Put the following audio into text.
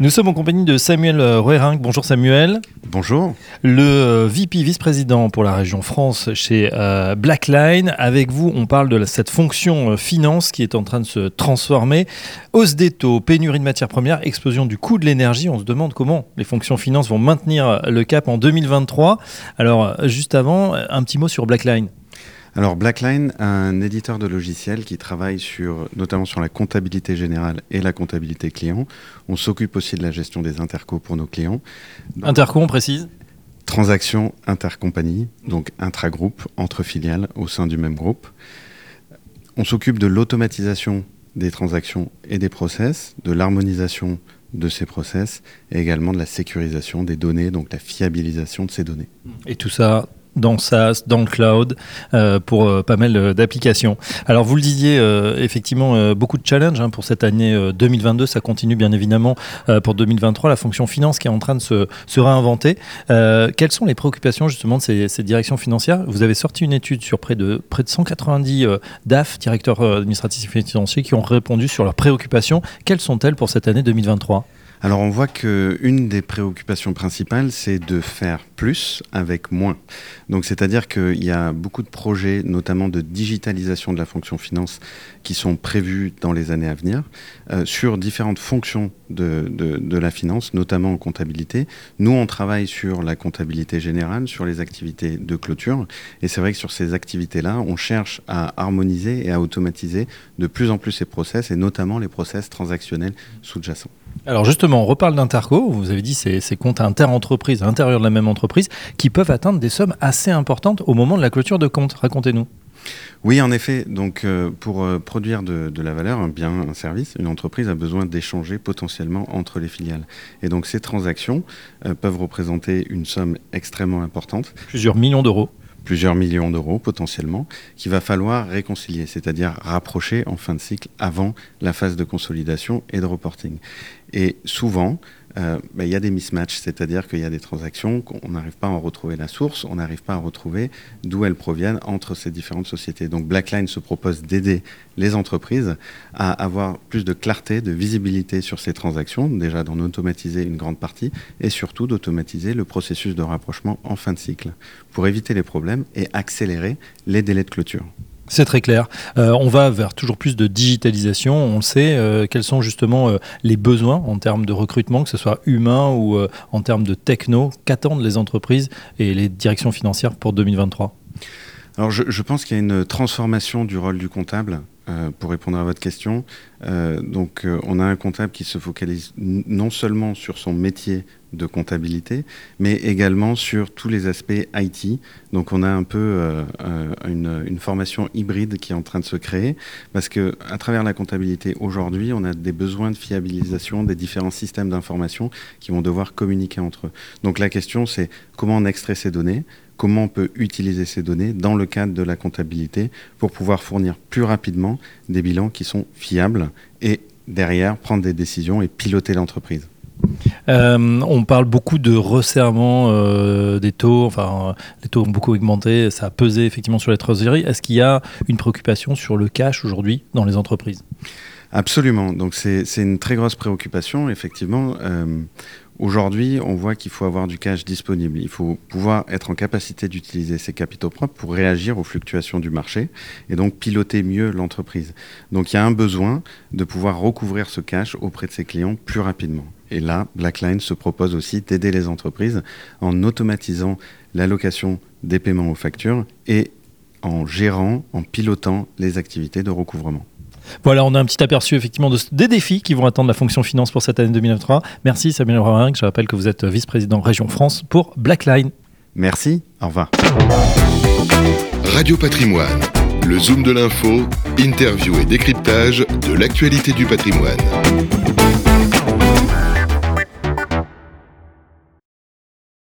Nous sommes en compagnie de Samuel Ruering. Bonjour Samuel. Bonjour. Le euh, VP vice-président pour la région France chez euh, Blackline. Avec vous, on parle de cette fonction euh, finance qui est en train de se transformer. Hausse des taux, pénurie de matières premières, explosion du coût de l'énergie. On se demande comment les fonctions finance vont maintenir le cap en 2023. Alors, juste avant, un petit mot sur Blackline. Alors Blackline, un éditeur de logiciels qui travaille sur, notamment sur la comptabilité générale et la comptabilité client. On s'occupe aussi de la gestion des intercos pour nos clients. Interco, on précise? Transactions intercompagnie, donc intragroupe, entre filiales au sein du même groupe. On s'occupe de l'automatisation des transactions et des process, de l'harmonisation de ces process et également de la sécurisation des données, donc la fiabilisation de ces données. Et tout ça dans SaaS, dans le cloud, euh, pour euh, pas mal euh, d'applications. Alors vous le disiez, effectivement, beaucoup de challenges hein, pour cette année 2022. Ça continue bien évidemment pour 2023. La fonction finance qui est en train de se, se réinventer. quelles sont les préoccupations justement de ces, directions financières? Vous avez sorti une étude sur près de, près de 190 DAF, directeurs administratifs et financiers, qui ont répondu sur leurs préoccupations. Quelles sont-elles pour cette année 2023 alors on voit qu'une des préoccupations principales, c'est de faire plus avec moins. Donc c'est-à-dire qu'il y a beaucoup de projets, notamment de digitalisation de la fonction finance, qui sont prévus dans les années à venir, euh, sur différentes fonctions de, de, la finance, notamment en comptabilité. Nous, on travaille sur la comptabilité générale, sur les activités de clôture. Et c'est vrai que sur ces activités-là, on cherche à harmoniser et à automatiser de plus en plus ces process, et notamment les process transactionnels sous-jacents. Alors justement, on reparle d'interco. Vous avez dit ces, ces comptes inter-entreprises à l'intérieur de la même entreprise qui peuvent atteindre des sommes assez importantes au moment de la clôture de compte. Racontez-nous. Oui, en effet. Donc, euh, pour euh, produire de, la valeur, un bien, un service, une entreprise a besoin d'échanger potentiellement entre les filiales. Et donc, ces transactions euh, peuvent représenter une somme extrêmement importante. Plusieurs millions d'euros plusieurs millions d'euros potentiellement, qu'il va falloir réconcilier, c'est-à-dire rapprocher en fin de cycle avant la phase de consolidation et de reporting. Et souvent, euh, il y a des mismatchs, c'est-à-dire qu'il y a des transactions qu'on n'arrive pas à en retrouver la source, on n'arrive pas à retrouver d'où elles proviennent entre ces différentes sociétés. Donc Blackline se propose d'aider les entreprises à avoir plus de clarté, de visibilité sur ces transactions, déjà d'en automatiser une grande partie, et surtout d'automatiser le processus de rapprochement en fin de cycle, pour éviter les problèmes et accélérer les délais de clôture. C'est très clair. Euh, on va vers toujours plus de digitalisation. On sait euh, quels sont justement euh, les besoins en termes de recrutement, que ce soit humain ou en termes de techno. Qu'attendent les entreprises et les directions financières pour 2023 alors je, je pense qu'il y a une transformation du rôle du comptable euh, pour répondre à votre question. Euh, donc, euh, on a un comptable qui se focalise non seulement sur son métier de comptabilité, mais également sur tous les aspects IT. Donc, on a un peu une, une, formation hybride qui est en train de se créer, parce que à travers la comptabilité aujourd'hui, on a des besoins de fiabilisation des différents systèmes d'information qui vont devoir communiquer entre eux. Donc, la question, c'est comment on extrait ces données comment on peut utiliser ces données dans le cadre de la comptabilité pour pouvoir fournir plus rapidement des bilans qui sont fiables et derrière prendre des décisions et piloter l'entreprise. Euh, on parle beaucoup de resserrement euh, des taux, enfin les taux ont beaucoup augmenté, ça a pesé effectivement sur les trésoreries. Est-ce qu'il y a une préoccupation sur le cash aujourd'hui dans les entreprises? Absolument, donc c'est une très grosse préoccupation, effectivement. Euh, Aujourd'hui, on voit qu'il faut avoir du cash disponible. Il faut pouvoir être en capacité d'utiliser ses capitaux propres pour réagir aux fluctuations du marché et donc piloter mieux l'entreprise. Donc il y a un besoin de pouvoir recouvrir ce cash auprès de ses clients plus rapidement. Et là, Blackline se propose aussi d'aider les entreprises en automatisant l'allocation des paiements aux factures et en gérant, en pilotant les activités de recouvrement. Voilà, on a un petit aperçu effectivement des défis qui vont attendre la fonction finance pour cette année 2023. Merci Samuel Roering, je rappelle que vous êtes vice-président Région France pour Blackline. Merci, au revoir. Radio Patrimoine, le zoom de l'info, interview et décryptage de l'actualité du patrimoine.